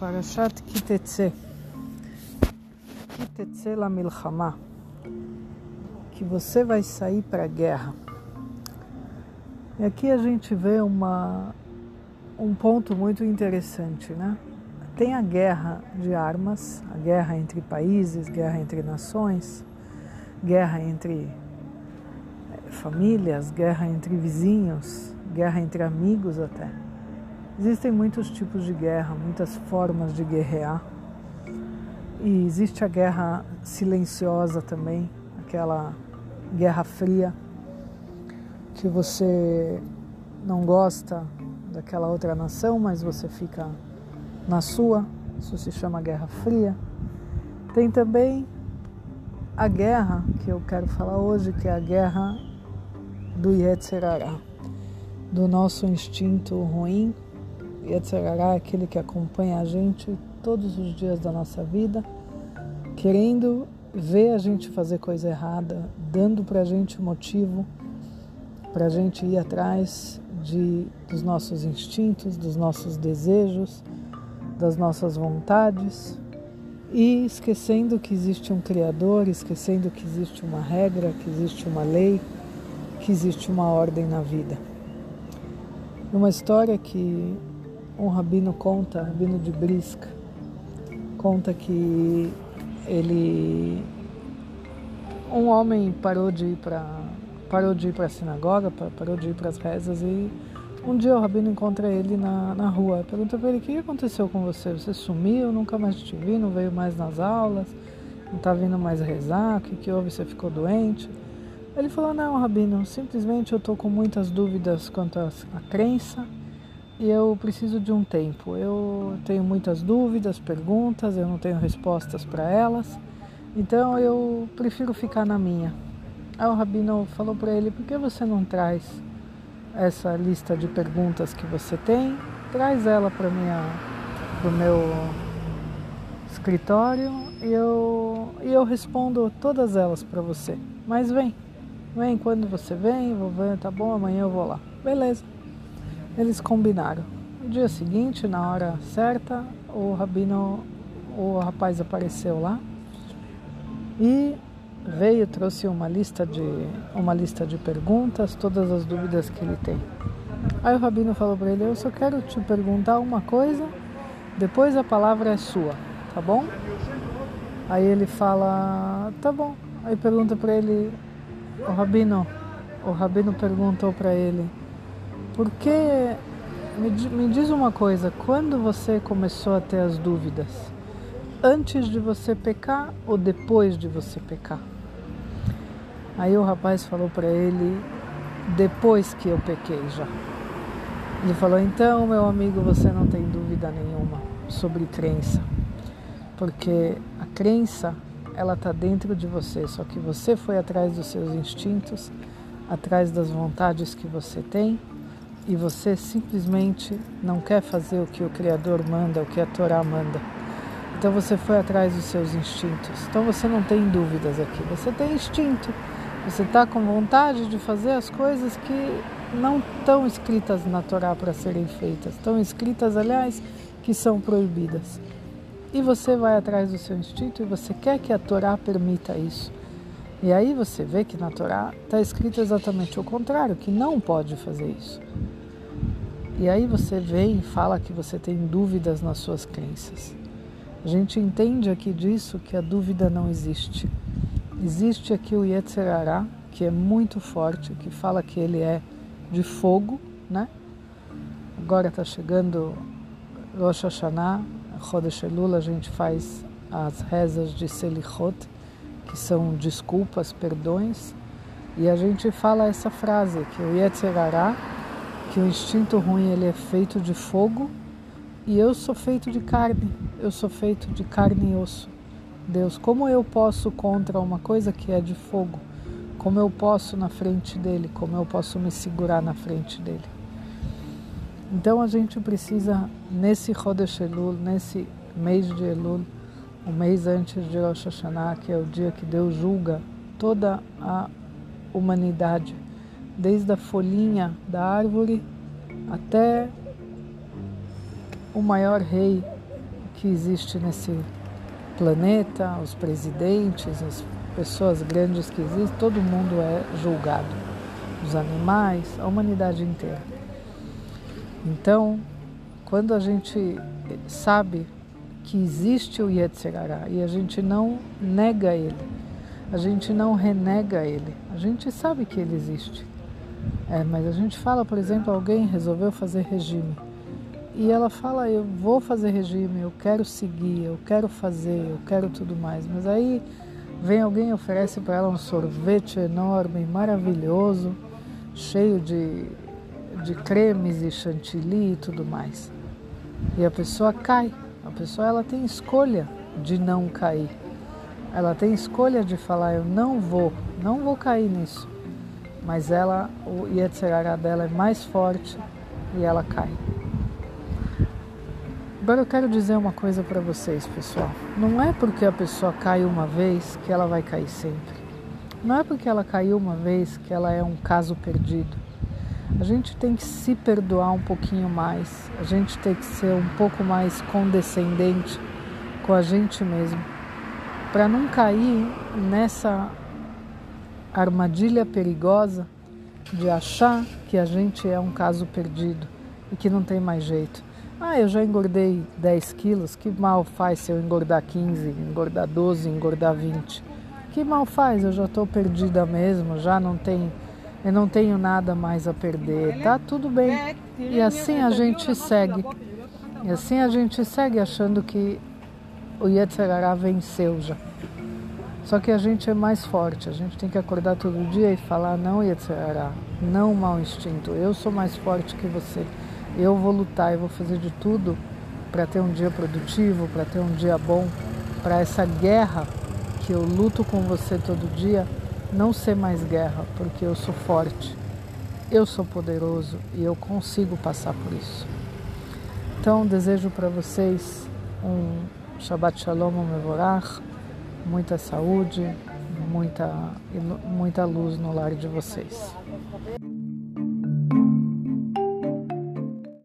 Parashat Kitetse. Kitetse la milchama. Que você vai sair para a guerra. E aqui a gente vê uma, um ponto muito interessante, né? Tem a guerra de armas, a guerra entre países, guerra entre nações, guerra entre eh, famílias, guerra entre vizinhos, guerra entre amigos até. Existem muitos tipos de guerra, muitas formas de guerrear. E existe a guerra silenciosa também, aquela guerra fria, que você não gosta daquela outra nação, mas você fica na sua, isso se chama Guerra Fria. Tem também a guerra que eu quero falar hoje, que é a guerra do Yetzirará, do nosso instinto ruim Yetzirará é aquele que acompanha a gente todos os dias da nossa vida, querendo ver a gente fazer coisa errada, dando para a gente motivo para a gente ir atrás de, dos nossos instintos, dos nossos desejos, das nossas vontades e esquecendo que existe um Criador, esquecendo que existe uma regra, que existe uma lei, que existe uma ordem na vida. Uma história que um rabino conta, rabino de Brisk, conta que ele um homem parou de ir para parou de ir para a sinagoga, parou de ir para as rezas e um dia o rabino encontra ele na, na rua. Pergunta para ele: o que aconteceu com você? Você sumiu, nunca mais te vi, não veio mais nas aulas, não está vindo mais rezar, o que, que houve? Você ficou doente? Ele falou: não, rabino, simplesmente eu estou com muitas dúvidas quanto à crença eu preciso de um tempo. Eu tenho muitas dúvidas, perguntas, eu não tenho respostas para elas, então eu prefiro ficar na minha. Aí o rabino falou para ele: por que você não traz essa lista de perguntas que você tem? Traz ela para o meu escritório e eu, e eu respondo todas elas para você. Mas vem, vem quando você vem, vou ver, tá bom, amanhã eu vou lá. Beleza. Eles combinaram. No dia seguinte, na hora certa, o rabino, o rapaz apareceu lá e veio, trouxe uma lista de uma lista de perguntas, todas as dúvidas que ele tem. Aí o rabino falou para ele: "Eu só quero te perguntar uma coisa, depois a palavra é sua, tá bom?" Aí ele fala: "Tá bom." Aí pergunta para ele: "O rabino, o rabino perguntou para ele: porque me, me diz uma coisa, quando você começou a ter as dúvidas? Antes de você pecar ou depois de você pecar? Aí o rapaz falou para ele, depois que eu pequei já. Ele falou, então meu amigo, você não tem dúvida nenhuma sobre crença. Porque a crença, ela está dentro de você, só que você foi atrás dos seus instintos, atrás das vontades que você tem e você simplesmente não quer fazer o que o Criador manda, o que a Torá manda. Então você foi atrás dos seus instintos. Então você não tem dúvidas aqui, você tem instinto. Você está com vontade de fazer as coisas que não estão escritas na Torá para serem feitas, estão escritas, aliás, que são proibidas. E você vai atrás do seu instinto e você quer que a Torá permita isso. E aí você vê que na Torá está escrito exatamente o contrário, que não pode fazer isso. E aí você vem e fala que você tem dúvidas nas suas crenças. A gente entende aqui disso que a dúvida não existe. Existe aqui o Yetzerará, que é muito forte, que fala que ele é de fogo, né? Agora está chegando Rosh Hashanah, Chodesh Elul, a gente faz as rezas de Selichot, que são desculpas, perdões, e a gente fala essa frase, que o Yetzerará, que o instinto ruim ele é feito de fogo, e eu sou feito de carne, eu sou feito de carne e osso. Deus, como eu posso contra uma coisa que é de fogo? Como eu posso na frente dele? Como eu posso me segurar na frente dele? Então a gente precisa, nesse Chodesh Elul, nesse mês de Elul, o mês antes de Rosh Hashanah, que é o dia que Deus julga toda a humanidade, desde a folhinha da árvore até o maior rei que existe nesse planeta, os presidentes, as pessoas grandes que existem, todo mundo é julgado. Os animais, a humanidade inteira. Então, quando a gente sabe que existe o Yetzirará e a gente não nega ele, a gente não renega ele, a gente sabe que ele existe. É, mas a gente fala, por exemplo, alguém resolveu fazer regime e ela fala: Eu vou fazer regime, eu quero seguir, eu quero fazer, eu quero tudo mais. Mas aí vem alguém e oferece para ela um sorvete enorme, maravilhoso, cheio de, de cremes e chantilly e tudo mais. E a pessoa cai. A pessoa ela tem escolha de não cair. Ela tem escolha de falar: Eu não vou, não vou cair nisso. Mas ela, o Yetzirará dela é mais forte e ela cai. Agora eu quero dizer uma coisa para vocês, pessoal. Não é porque a pessoa cai uma vez que ela vai cair sempre. Não é porque ela caiu uma vez que ela é um caso perdido. A gente tem que se perdoar um pouquinho mais. A gente tem que ser um pouco mais condescendente com a gente mesmo, para não cair nessa armadilha perigosa de achar que a gente é um caso perdido e que não tem mais jeito. Ah, eu já engordei 10 quilos, que mal faz se eu engordar 15, engordar 12, engordar 20? Que mal faz? Eu já estou perdida mesmo, já não tenho, eu não tenho nada mais a perder, tá tudo bem. E assim a gente segue. E assim a gente segue achando que o Yetzirará venceu já. Só que a gente é mais forte, a gente tem que acordar todo dia e falar: não, Yetzirará, não mau instinto, eu sou mais forte que você. Eu vou lutar, eu vou fazer de tudo para ter um dia produtivo, para ter um dia bom, para essa guerra que eu luto com você todo dia não ser mais guerra, porque eu sou forte, eu sou poderoso e eu consigo passar por isso. Então, desejo para vocês um Shabbat Shalom Mevorach, muita saúde, muita, muita luz no lar de vocês.